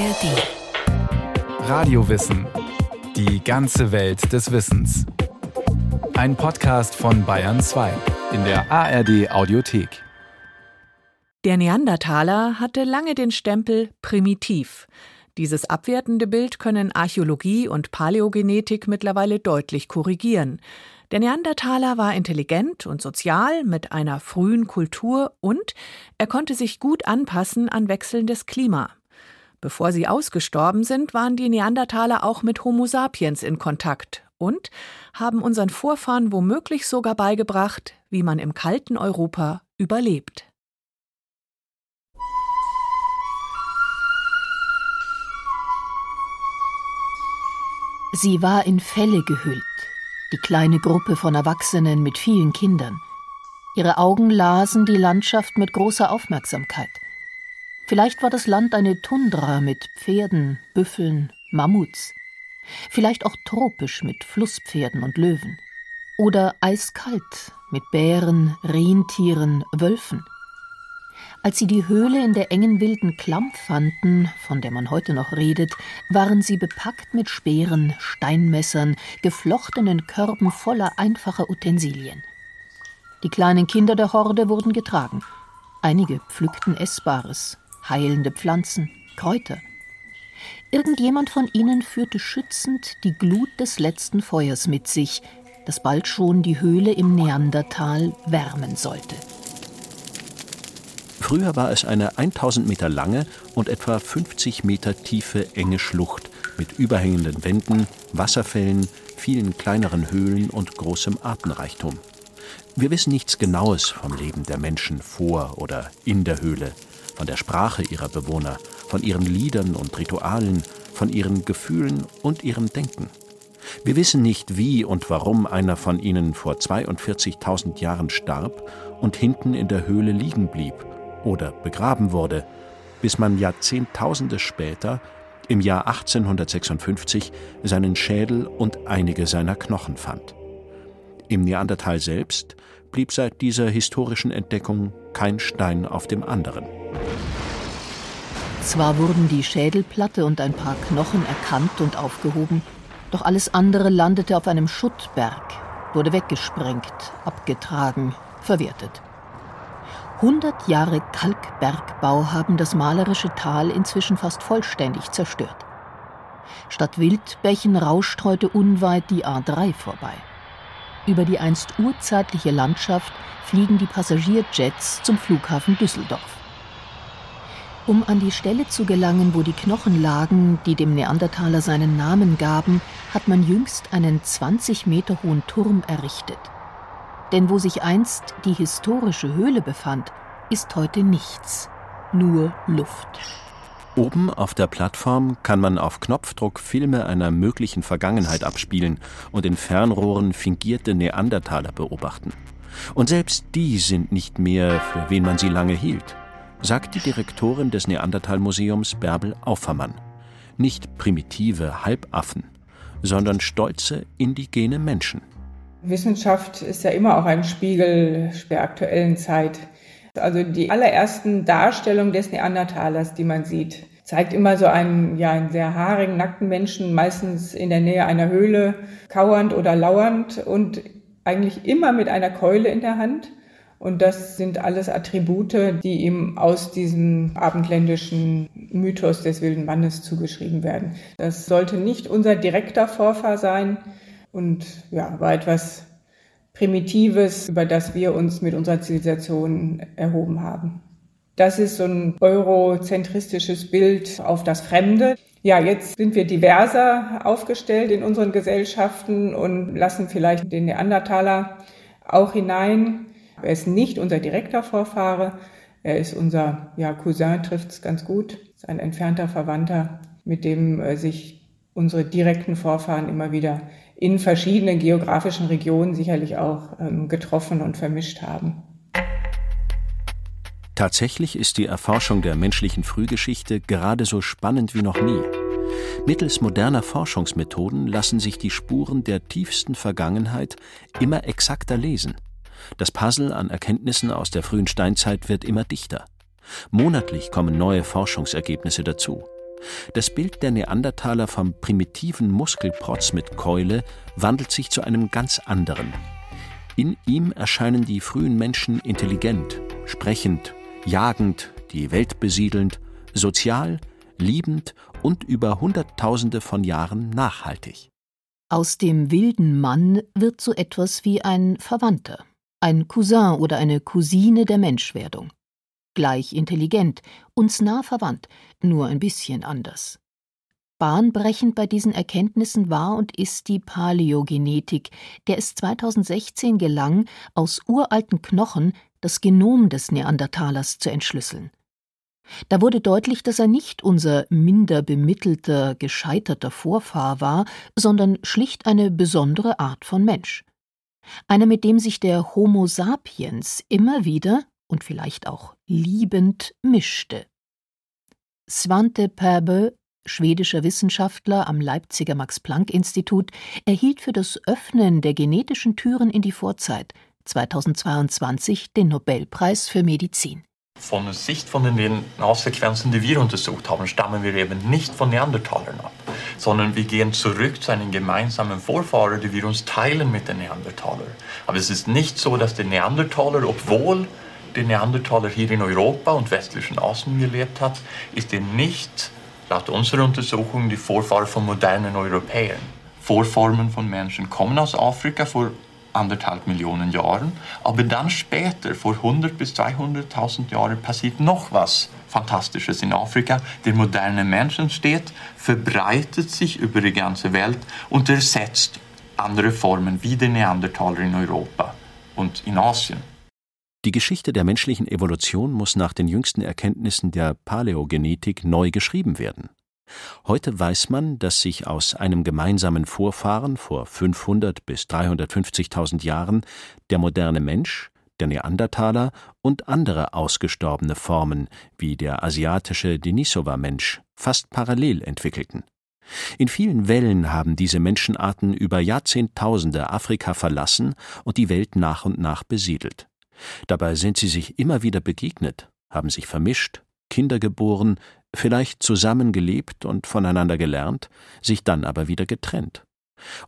ARD. Radiowissen. Die ganze Welt des Wissens. Ein Podcast von Bayern 2 in der ARD Audiothek. Der Neandertaler hatte lange den Stempel primitiv. Dieses abwertende Bild können Archäologie und Paläogenetik mittlerweile deutlich korrigieren. Der Neandertaler war intelligent und sozial mit einer frühen Kultur und er konnte sich gut anpassen an wechselndes Klima. Bevor sie ausgestorben sind, waren die Neandertaler auch mit Homo sapiens in Kontakt und haben unseren Vorfahren womöglich sogar beigebracht, wie man im kalten Europa überlebt. Sie war in Felle gehüllt die kleine Gruppe von Erwachsenen mit vielen Kindern. Ihre Augen lasen die Landschaft mit großer Aufmerksamkeit. Vielleicht war das Land eine Tundra mit Pferden, Büffeln, Mammuts. Vielleicht auch tropisch mit Flusspferden und Löwen. Oder eiskalt mit Bären, Rentieren, Wölfen. Als sie die Höhle in der engen wilden Klamm fanden, von der man heute noch redet, waren sie bepackt mit Speeren, Steinmessern, geflochtenen Körben voller einfacher Utensilien. Die kleinen Kinder der Horde wurden getragen. Einige pflückten Essbares, heilende Pflanzen, Kräuter. Irgendjemand von ihnen führte schützend die Glut des letzten Feuers mit sich, das bald schon die Höhle im Neandertal wärmen sollte. Früher war es eine 1000 Meter lange und etwa 50 Meter tiefe enge Schlucht mit überhängenden Wänden, Wasserfällen, vielen kleineren Höhlen und großem Artenreichtum. Wir wissen nichts Genaues vom Leben der Menschen vor oder in der Höhle, von der Sprache ihrer Bewohner, von ihren Liedern und Ritualen, von ihren Gefühlen und ihrem Denken. Wir wissen nicht, wie und warum einer von ihnen vor 42.000 Jahren starb und hinten in der Höhle liegen blieb oder begraben wurde, bis man Jahrzehntausende später, im Jahr 1856, seinen Schädel und einige seiner Knochen fand. Im Neandertal selbst blieb seit dieser historischen Entdeckung kein Stein auf dem anderen. Zwar wurden die Schädelplatte und ein paar Knochen erkannt und aufgehoben, doch alles andere landete auf einem Schuttberg, wurde weggesprengt, abgetragen, verwertet. 100 Jahre Kalkbergbau haben das malerische Tal inzwischen fast vollständig zerstört. Statt Wildbächen rauscht heute unweit die A3 vorbei. Über die einst urzeitliche Landschaft fliegen die Passagierjets zum Flughafen Düsseldorf. Um an die Stelle zu gelangen, wo die Knochen lagen, die dem Neandertaler seinen Namen gaben, hat man jüngst einen 20 Meter hohen Turm errichtet. Denn wo sich einst die historische Höhle befand, ist heute nichts, nur Luft. Oben auf der Plattform kann man auf Knopfdruck Filme einer möglichen Vergangenheit abspielen und in Fernrohren fingierte Neandertaler beobachten. Und selbst die sind nicht mehr, für wen man sie lange hielt, sagt die Direktorin des Neandertal-Museums Bärbel Aufermann. Nicht primitive Halbaffen, sondern stolze indigene Menschen. Wissenschaft ist ja immer auch ein Spiegel der aktuellen Zeit. Also die allerersten Darstellungen des Neandertalers, die man sieht, zeigt immer so einen, ja, einen sehr haarigen, nackten Menschen, meistens in der Nähe einer Höhle, kauernd oder lauernd und eigentlich immer mit einer Keule in der Hand. Und das sind alles Attribute, die ihm aus diesem abendländischen Mythos des wilden Mannes zugeschrieben werden. Das sollte nicht unser direkter Vorfahr sein, und ja, war etwas Primitives, über das wir uns mit unserer Zivilisation erhoben haben. Das ist so ein eurozentristisches Bild auf das Fremde. Ja, jetzt sind wir diverser aufgestellt in unseren Gesellschaften und lassen vielleicht den Neandertaler auch hinein. Er ist nicht unser direkter Vorfahre. Er ist unser ja, Cousin, trifft es ganz gut. Ist ein entfernter Verwandter, mit dem äh, sich unsere direkten Vorfahren immer wieder in verschiedenen geografischen Regionen sicherlich auch ähm, getroffen und vermischt haben. Tatsächlich ist die Erforschung der menschlichen Frühgeschichte gerade so spannend wie noch nie. Mittels moderner Forschungsmethoden lassen sich die Spuren der tiefsten Vergangenheit immer exakter lesen. Das Puzzle an Erkenntnissen aus der frühen Steinzeit wird immer dichter. Monatlich kommen neue Forschungsergebnisse dazu. Das Bild der Neandertaler vom primitiven Muskelprotz mit Keule wandelt sich zu einem ganz anderen. In ihm erscheinen die frühen Menschen intelligent, sprechend, jagend, die Welt besiedelnd, sozial, liebend und über Hunderttausende von Jahren nachhaltig. Aus dem wilden Mann wird so etwas wie ein Verwandter, ein Cousin oder eine Cousine der Menschwerdung. Gleich intelligent, uns nah verwandt, nur ein bisschen anders. Bahnbrechend bei diesen Erkenntnissen war und ist die Paläogenetik, der es 2016 gelang, aus uralten Knochen das Genom des Neandertalers zu entschlüsseln. Da wurde deutlich, dass er nicht unser minder bemittelter, gescheiterter Vorfahr war, sondern schlicht eine besondere Art von Mensch. Einer, mit dem sich der Homo sapiens immer wieder und vielleicht auch liebend mischte. Svante Pääbö, schwedischer Wissenschaftler am Leipziger Max-Planck-Institut, erhielt für das Öffnen der genetischen Türen in die Vorzeit 2022 den Nobelpreis für Medizin. Von der Sicht von den DNA-Sequenzen, die wir untersucht haben, stammen wir eben nicht von Neandertalern ab, sondern wir gehen zurück zu einem gemeinsamen Vorfahrer, den wir uns teilen mit den Neandertalern. Aber es ist nicht so, dass die Neandertaler, obwohl der Neandertaler hier in Europa und westlichen Asien gelebt hat, ist er nicht, laut unserer Untersuchung, die Vorfahre von modernen Europäern. Vorformen von Menschen kommen aus Afrika vor anderthalb Millionen Jahren. Aber dann später, vor 100 bis 200.000 Jahren, passiert noch was Fantastisches in Afrika. Der moderne Mensch entsteht, verbreitet sich über die ganze Welt und ersetzt andere Formen wie der Neandertaler in Europa und in Asien. Die Geschichte der menschlichen Evolution muss nach den jüngsten Erkenntnissen der Paläogenetik neu geschrieben werden. Heute weiß man, dass sich aus einem gemeinsamen Vorfahren vor 500 bis 350.000 Jahren der moderne Mensch, der Neandertaler und andere ausgestorbene Formen wie der asiatische Denisova-Mensch fast parallel entwickelten. In vielen Wellen haben diese Menschenarten über Jahrzehntausende Afrika verlassen und die Welt nach und nach besiedelt. Dabei sind sie sich immer wieder begegnet, haben sich vermischt, Kinder geboren, vielleicht zusammengelebt und voneinander gelernt, sich dann aber wieder getrennt.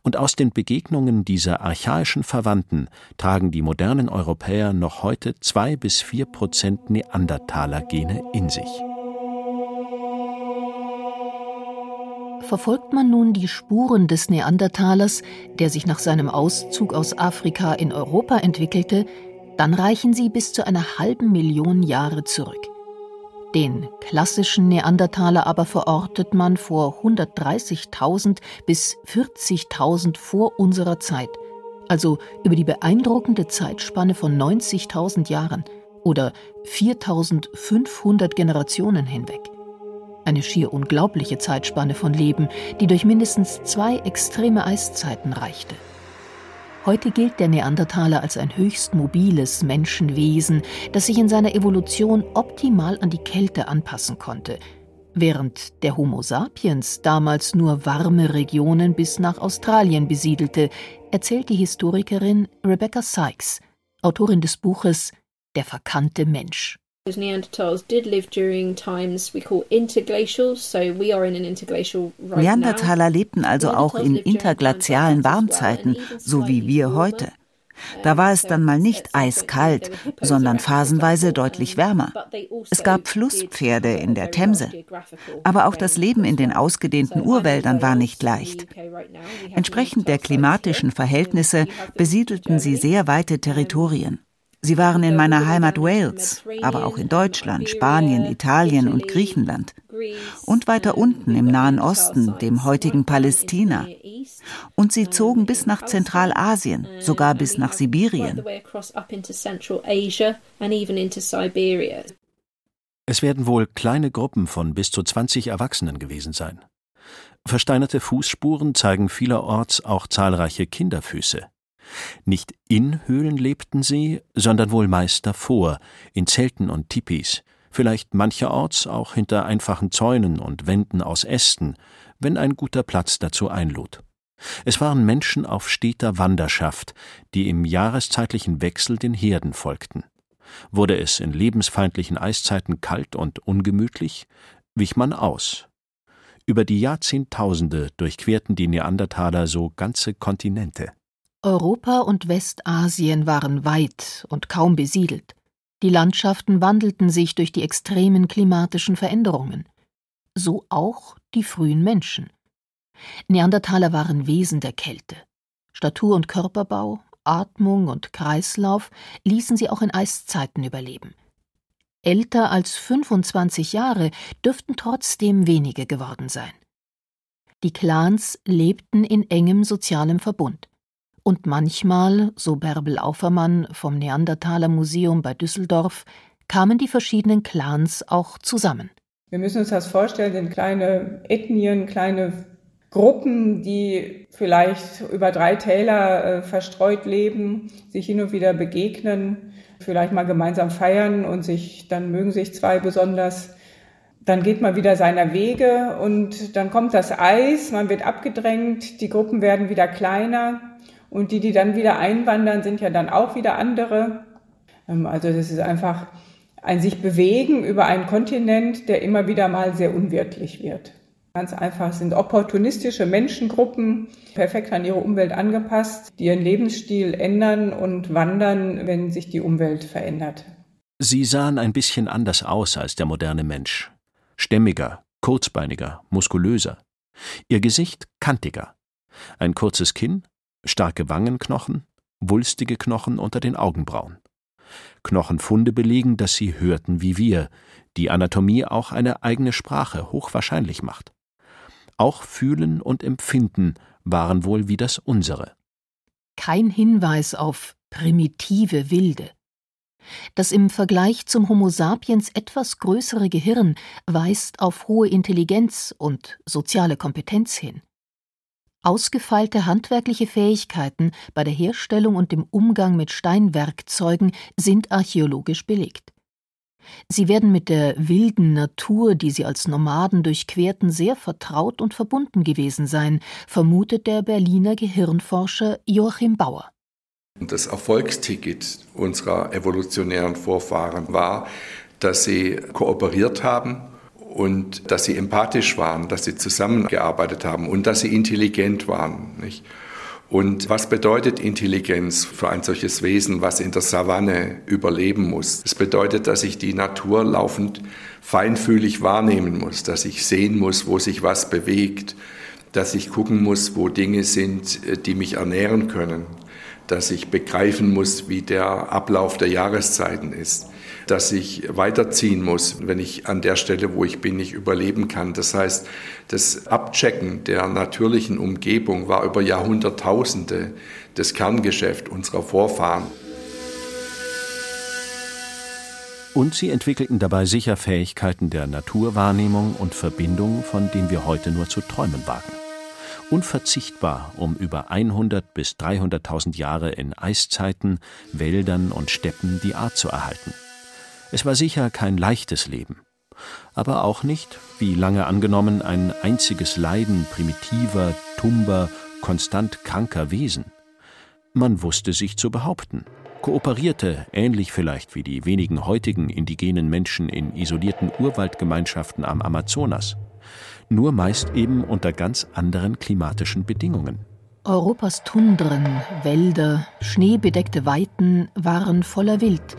Und aus den Begegnungen dieser archaischen Verwandten tragen die modernen Europäer noch heute zwei bis vier Prozent Neandertaler-Gene in sich. Verfolgt man nun die Spuren des Neandertalers, der sich nach seinem Auszug aus Afrika in Europa entwickelte, dann reichen sie bis zu einer halben Million Jahre zurück. Den klassischen Neandertaler aber verortet man vor 130.000 bis 40.000 vor unserer Zeit, also über die beeindruckende Zeitspanne von 90.000 Jahren oder 4.500 Generationen hinweg. Eine schier unglaubliche Zeitspanne von Leben, die durch mindestens zwei extreme Eiszeiten reichte. Heute gilt der Neandertaler als ein höchst mobiles Menschenwesen, das sich in seiner Evolution optimal an die Kälte anpassen konnte, während der Homo sapiens damals nur warme Regionen bis nach Australien besiedelte, erzählt die Historikerin Rebecca Sykes, Autorin des Buches Der verkannte Mensch. Neanderthals did live during times we call interglacial, so we are in an interglacial right Neandertaler lebten also auch in interglazialen Warmzeiten, so wie wir heute. Da war es dann mal nicht eiskalt, sondern phasenweise deutlich wärmer. Es gab Flusspferde in der Themse. Aber auch das Leben in den ausgedehnten Urwäldern war nicht leicht. Entsprechend der klimatischen Verhältnisse besiedelten sie sehr weite Territorien. Sie waren in meiner Heimat Wales, aber auch in Deutschland, Spanien, Italien und Griechenland. Und weiter unten im Nahen Osten, dem heutigen Palästina. Und sie zogen bis nach Zentralasien, sogar bis nach Sibirien. Es werden wohl kleine Gruppen von bis zu 20 Erwachsenen gewesen sein. Versteinerte Fußspuren zeigen vielerorts auch zahlreiche Kinderfüße. Nicht in Höhlen lebten sie, sondern wohl meist davor, in Zelten und Tipis, vielleicht mancherorts auch hinter einfachen Zäunen und Wänden aus Ästen, wenn ein guter Platz dazu einlud. Es waren Menschen auf steter Wanderschaft, die im jahreszeitlichen Wechsel den Herden folgten. Wurde es in lebensfeindlichen Eiszeiten kalt und ungemütlich, wich man aus. Über die Jahrzehntausende durchquerten die Neandertaler so ganze Kontinente. Europa und Westasien waren weit und kaum besiedelt. Die Landschaften wandelten sich durch die extremen klimatischen Veränderungen. So auch die frühen Menschen. Neandertaler waren Wesen der Kälte. Statur und Körperbau, Atmung und Kreislauf ließen sie auch in Eiszeiten überleben. Älter als 25 Jahre dürften trotzdem wenige geworden sein. Die Clans lebten in engem sozialem Verbund. Und manchmal, so Bärbel Aufermann vom Neandertaler Museum bei Düsseldorf, kamen die verschiedenen Clans auch zusammen. Wir müssen uns das vorstellen, sind kleine Ethnien, kleine Gruppen, die vielleicht über drei Täler äh, verstreut leben, sich hin und wieder begegnen, vielleicht mal gemeinsam feiern und sich, dann mögen sich zwei besonders. Dann geht man wieder seiner Wege und dann kommt das Eis, man wird abgedrängt, die Gruppen werden wieder kleiner und die, die dann wieder einwandern, sind ja dann auch wieder andere. Ähm, also das ist einfach ein sich bewegen über einen Kontinent, der immer wieder mal sehr unwirtlich wird. Ganz einfach sind opportunistische Menschengruppen, perfekt an ihre Umwelt angepasst, die ihren Lebensstil ändern und wandern, wenn sich die Umwelt verändert. Sie sahen ein bisschen anders aus als der moderne Mensch. Stämmiger, kurzbeiniger, muskulöser. Ihr Gesicht kantiger. Ein kurzes Kinn, starke Wangenknochen, wulstige Knochen unter den Augenbrauen. Knochenfunde belegen, dass sie hörten wie wir, die Anatomie auch eine eigene Sprache hochwahrscheinlich macht. Auch Fühlen und Empfinden waren wohl wie das unsere. Kein Hinweis auf primitive Wilde. Das im Vergleich zum Homo sapiens etwas größere Gehirn weist auf hohe Intelligenz und soziale Kompetenz hin. Ausgefeilte handwerkliche Fähigkeiten bei der Herstellung und dem Umgang mit Steinwerkzeugen sind archäologisch belegt. Sie werden mit der wilden Natur, die sie als Nomaden durchquerten, sehr vertraut und verbunden gewesen sein, vermutet der Berliner Gehirnforscher Joachim Bauer. Das Erfolgsticket unserer evolutionären Vorfahren war, dass sie kooperiert haben und dass sie empathisch waren, dass sie zusammengearbeitet haben und dass sie intelligent waren. Nicht? Und was bedeutet Intelligenz für ein solches Wesen, was in der Savanne überleben muss? Es bedeutet, dass ich die Natur laufend feinfühlig wahrnehmen muss, dass ich sehen muss, wo sich was bewegt, dass ich gucken muss, wo Dinge sind, äh, die mich ernähren können, dass ich begreifen muss, wie der Ablauf der Jahreszeiten ist dass ich weiterziehen muss, wenn ich an der Stelle, wo ich bin, nicht überleben kann. Das heißt, das Abchecken der natürlichen Umgebung war über Jahrhunderttausende das Kerngeschäft unserer Vorfahren. Und sie entwickelten dabei sicher Fähigkeiten der Naturwahrnehmung und Verbindung, von denen wir heute nur zu träumen wagen. Unverzichtbar, um über 100 bis 300.000 Jahre in Eiszeiten, Wäldern und Steppen die Art zu erhalten. Es war sicher kein leichtes Leben, aber auch nicht, wie lange angenommen, ein einziges Leiden primitiver, tumber, konstant kranker Wesen. Man wusste sich zu behaupten, kooperierte, ähnlich vielleicht wie die wenigen heutigen indigenen Menschen in isolierten Urwaldgemeinschaften am Amazonas, nur meist eben unter ganz anderen klimatischen Bedingungen. Europas Tundren, Wälder, schneebedeckte Weiten waren voller Wild,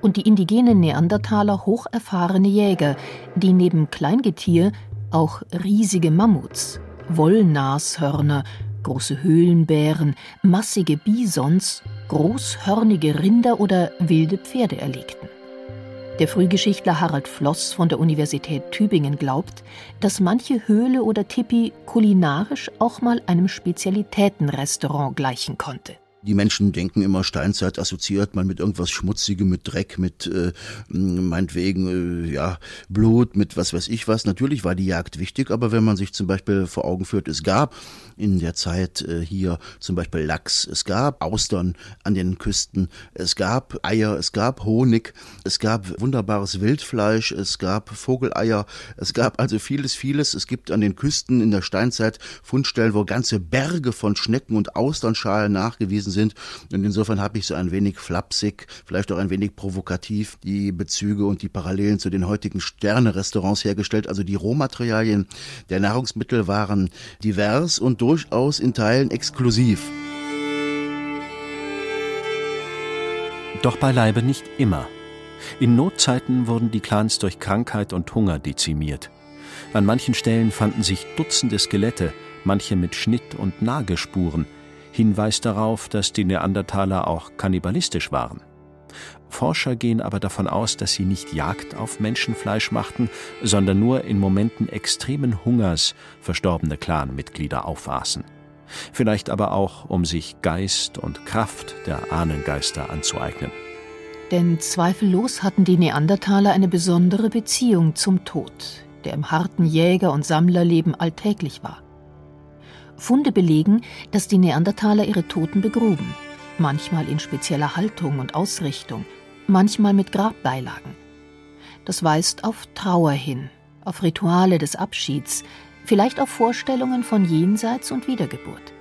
und die indigenen Neandertaler hocherfahrene Jäger, die neben Kleingetier auch riesige Mammuts, Wollnashörner, große Höhlenbären, massige Bisons, großhörnige Rinder oder wilde Pferde erlegten. Der Frühgeschichtler Harald Floss von der Universität Tübingen glaubt, dass manche Höhle oder Tipi kulinarisch auch mal einem Spezialitätenrestaurant gleichen konnte. Die Menschen denken immer, Steinzeit assoziiert man mit irgendwas Schmutzigem, mit Dreck, mit äh, meinetwegen äh, ja Blut, mit was weiß ich was. Natürlich war die Jagd wichtig, aber wenn man sich zum Beispiel vor Augen führt, es gab in der Zeit äh, hier zum Beispiel Lachs, es gab Austern an den Küsten, es gab Eier, es gab Honig, es gab wunderbares Wildfleisch, es gab Vogeleier, es gab also vieles, vieles. Es gibt an den Küsten in der Steinzeit Fundstellen, wo ganze Berge von Schnecken und Austernschalen nachgewiesen gewesen sind. Und insofern habe ich so ein wenig flapsig, vielleicht auch ein wenig provokativ die Bezüge und die Parallelen zu den heutigen Sterne-Restaurants hergestellt. Also die Rohmaterialien der Nahrungsmittel waren divers und durchaus in Teilen exklusiv. Doch beileibe nicht immer. In Notzeiten wurden die Clans durch Krankheit und Hunger dezimiert. An manchen Stellen fanden sich Dutzende Skelette, manche mit Schnitt- und Nagespuren, Hinweis darauf, dass die Neandertaler auch kannibalistisch waren. Forscher gehen aber davon aus, dass sie nicht Jagd auf Menschenfleisch machten, sondern nur in Momenten extremen Hungers verstorbene Clanmitglieder aufaßen. Vielleicht aber auch, um sich Geist und Kraft der Ahnengeister anzueignen. Denn zweifellos hatten die Neandertaler eine besondere Beziehung zum Tod, der im harten Jäger- und Sammlerleben alltäglich war. Funde belegen, dass die Neandertaler ihre Toten begruben, manchmal in spezieller Haltung und Ausrichtung, manchmal mit Grabbeilagen. Das weist auf Trauer hin, auf Rituale des Abschieds, vielleicht auf Vorstellungen von Jenseits und Wiedergeburt.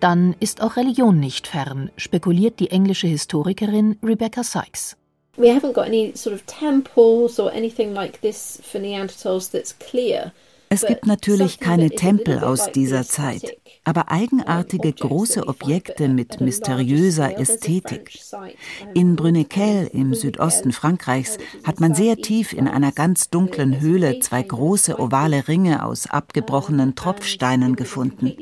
Dann ist auch Religion nicht fern, spekuliert die englische Historikerin Rebecca Sykes. We haven't got any sort of temples or anything like this for Neanderthals that's clear. Es gibt natürlich keine Tempel aus dieser Zeit, aber eigenartige große Objekte mit mysteriöser Ästhetik. In Brunnequel im Südosten Frankreichs hat man sehr tief in einer ganz dunklen Höhle zwei große ovale Ringe aus abgebrochenen Tropfsteinen gefunden.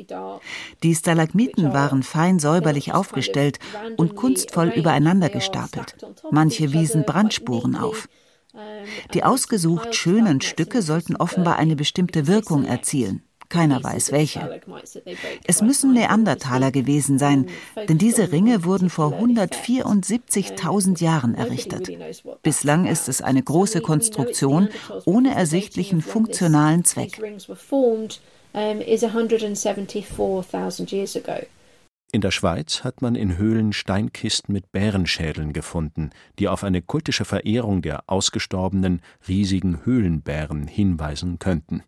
Die Stalagmiten waren fein säuberlich aufgestellt und kunstvoll übereinander gestapelt. Manche wiesen Brandspuren auf. Die ausgesucht schönen Stücke sollten offenbar eine bestimmte Wirkung erzielen. Keiner weiß welche. Es müssen Neandertaler gewesen sein, denn diese Ringe wurden vor 174.000 Jahren errichtet. Bislang ist es eine große Konstruktion ohne ersichtlichen funktionalen Zweck. In der Schweiz hat man in Höhlen Steinkisten mit Bärenschädeln gefunden, die auf eine kultische Verehrung der ausgestorbenen riesigen Höhlenbären hinweisen könnten.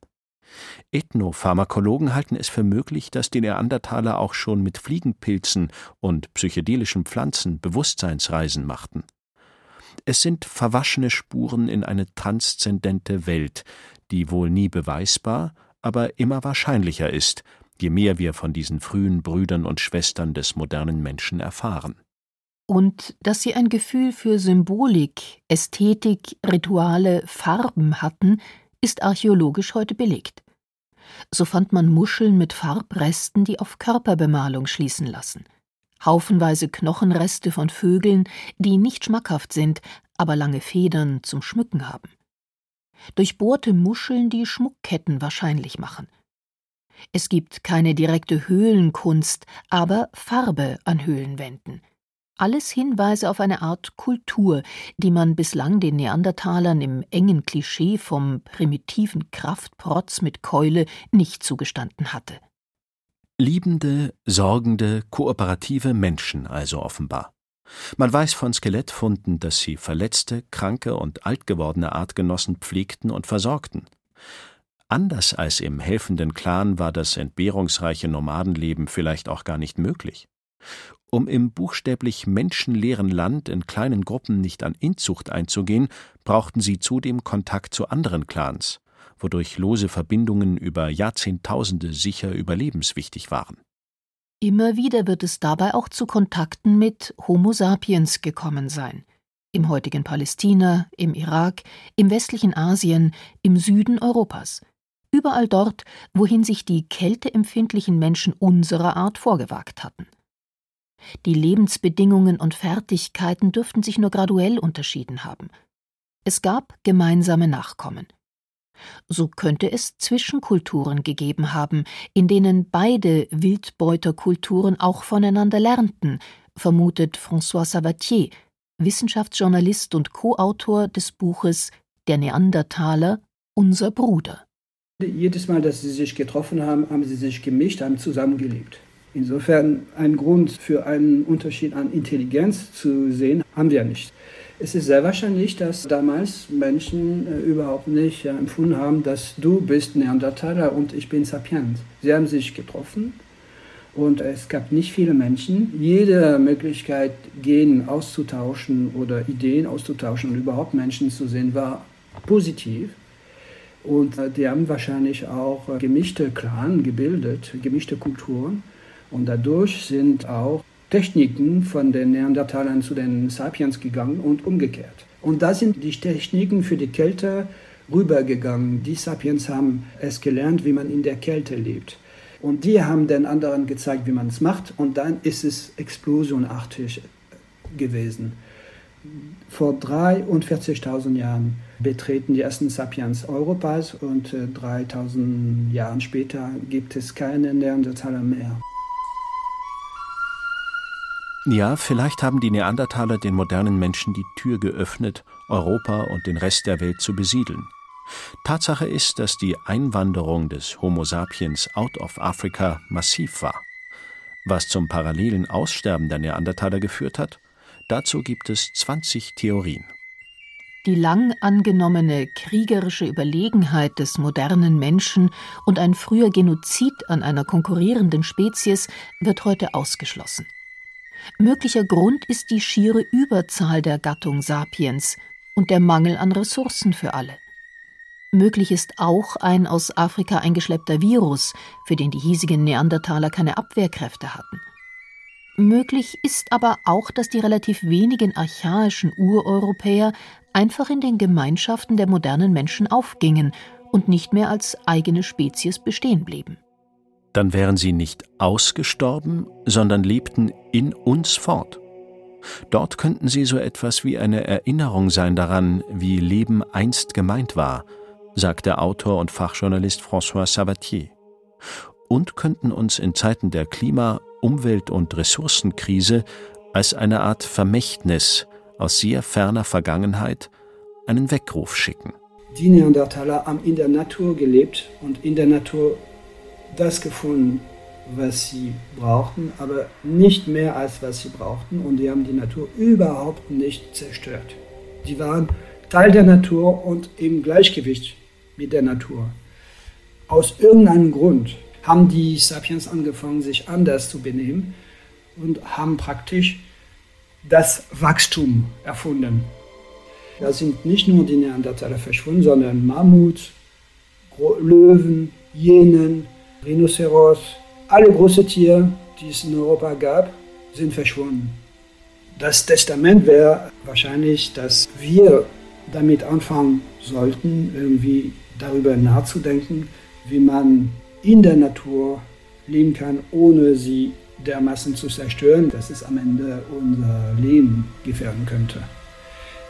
Ethnopharmakologen halten es für möglich, dass die Neandertaler auch schon mit Fliegenpilzen und psychedelischen Pflanzen Bewusstseinsreisen machten. Es sind verwaschene Spuren in eine transzendente Welt, die wohl nie beweisbar, aber immer wahrscheinlicher ist, je mehr wir von diesen frühen Brüdern und Schwestern des modernen Menschen erfahren. Und dass sie ein Gefühl für Symbolik, Ästhetik, Rituale, Farben hatten, ist archäologisch heute belegt. So fand man Muscheln mit Farbresten, die auf Körperbemalung schließen lassen. Haufenweise Knochenreste von Vögeln, die nicht schmackhaft sind, aber lange Federn zum Schmücken haben. Durchbohrte Muscheln, die Schmuckketten wahrscheinlich machen. Es gibt keine direkte Höhlenkunst, aber Farbe an Höhlenwänden. Alles Hinweise auf eine Art Kultur, die man bislang den Neandertalern im engen Klischee vom primitiven Kraftprotz mit Keule nicht zugestanden hatte. Liebende, sorgende, kooperative Menschen also offenbar. Man weiß von Skelettfunden, dass sie verletzte, kranke und altgewordene Artgenossen pflegten und versorgten. Anders als im helfenden Clan war das entbehrungsreiche Nomadenleben vielleicht auch gar nicht möglich. Um im buchstäblich menschenleeren Land in kleinen Gruppen nicht an Inzucht einzugehen, brauchten sie zudem Kontakt zu anderen Clans, wodurch lose Verbindungen über Jahrzehntausende sicher überlebenswichtig waren. Immer wieder wird es dabei auch zu Kontakten mit Homo sapiens gekommen sein. Im heutigen Palästina, im Irak, im westlichen Asien, im Süden Europas überall dort, wohin sich die kälteempfindlichen Menschen unserer Art vorgewagt hatten. Die Lebensbedingungen und Fertigkeiten dürften sich nur graduell unterschieden haben. Es gab gemeinsame Nachkommen. So könnte es Zwischenkulturen gegeben haben, in denen beide Wildbeuterkulturen auch voneinander lernten, vermutet François Sabatier, Wissenschaftsjournalist und Co-Autor des Buches Der Neandertaler, unser Bruder. Jedes Mal, dass sie sich getroffen haben, haben sie sich gemischt, haben zusammengelebt. Insofern ein Grund für einen Unterschied an Intelligenz zu sehen, haben wir nicht. Es ist sehr wahrscheinlich, dass damals Menschen äh, überhaupt nicht äh, empfunden haben, dass du bist Neandertaler und ich bin Sapient. Sie haben sich getroffen Und es gab nicht viele Menschen. Jede Möglichkeit, Genen auszutauschen oder Ideen auszutauschen und überhaupt Menschen zu sehen, war positiv. Und äh, die haben wahrscheinlich auch äh, gemischte Clan gebildet, gemischte Kulturen. Und dadurch sind auch Techniken von den Neandertalern zu den Sapiens gegangen und umgekehrt. Und da sind die Techniken für die Kälte rübergegangen. Die Sapiens haben es gelernt, wie man in der Kälte lebt. Und die haben den anderen gezeigt, wie man es macht. Und dann ist es explosionartig gewesen. Vor 43.000 Jahren betreten die ersten Sapiens Europas und 3000 äh, Jahren später gibt es keine Neandertaler mehr. Ja, vielleicht haben die Neandertaler den modernen Menschen die Tür geöffnet, Europa und den Rest der Welt zu besiedeln. Tatsache ist, dass die Einwanderung des Homo sapiens out of Africa massiv war. Was zum parallelen Aussterben der Neandertaler geführt hat, dazu gibt es 20 Theorien. Die lang angenommene kriegerische Überlegenheit des modernen Menschen und ein früher Genozid an einer konkurrierenden Spezies wird heute ausgeschlossen. Möglicher Grund ist die schiere Überzahl der Gattung Sapiens und der Mangel an Ressourcen für alle. Möglich ist auch ein aus Afrika eingeschleppter Virus, für den die hiesigen Neandertaler keine Abwehrkräfte hatten. Möglich ist aber auch, dass die relativ wenigen archaischen Ureuropäer einfach in den Gemeinschaften der modernen Menschen aufgingen und nicht mehr als eigene Spezies bestehen blieben. Dann wären sie nicht ausgestorben, sondern lebten in uns fort. Dort könnten sie so etwas wie eine Erinnerung sein daran, wie Leben einst gemeint war, sagt der Autor und Fachjournalist François Sabatier, und könnten uns in Zeiten der Klima-, Umwelt- und Ressourcenkrise als eine Art Vermächtnis aus sehr ferner Vergangenheit einen Weckruf schicken. Die Neandertaler haben in der Natur gelebt und in der Natur das gefunden, was sie brauchten, aber nicht mehr als was sie brauchten und die haben die Natur überhaupt nicht zerstört. Die waren Teil der Natur und im Gleichgewicht mit der Natur. Aus irgendeinem Grund haben die Sapiens angefangen, sich anders zu benehmen und haben praktisch das Wachstum erfunden. Da sind nicht nur die Neandertaler verschwunden, sondern Mammut, Löwen, Jenen, Rhinoceros, alle großen Tiere, die es in Europa gab, sind verschwunden. Das Testament wäre wahrscheinlich, dass wir damit anfangen sollten, irgendwie darüber nachzudenken, wie man in der Natur leben kann, ohne sie dermaßen zu zerstören, dass es am Ende unser Leben gefährden könnte.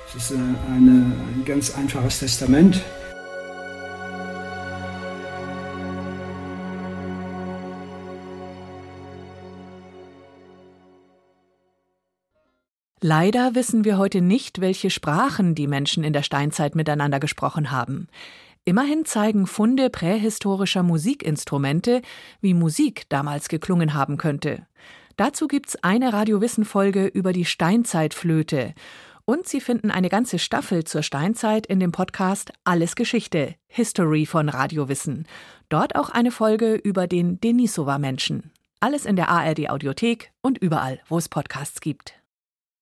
Es ist äh, eine, ein ganz einfaches Testament. Leider wissen wir heute nicht, welche Sprachen die Menschen in der Steinzeit miteinander gesprochen haben. Immerhin zeigen Funde prähistorischer Musikinstrumente, wie Musik damals geklungen haben könnte. Dazu gibt's eine Radiowissen-Folge über die Steinzeitflöte. Und Sie finden eine ganze Staffel zur Steinzeit in dem Podcast Alles Geschichte, History von Radiowissen. Dort auch eine Folge über den Denisova-Menschen. Alles in der ARD-Audiothek und überall, wo es Podcasts gibt.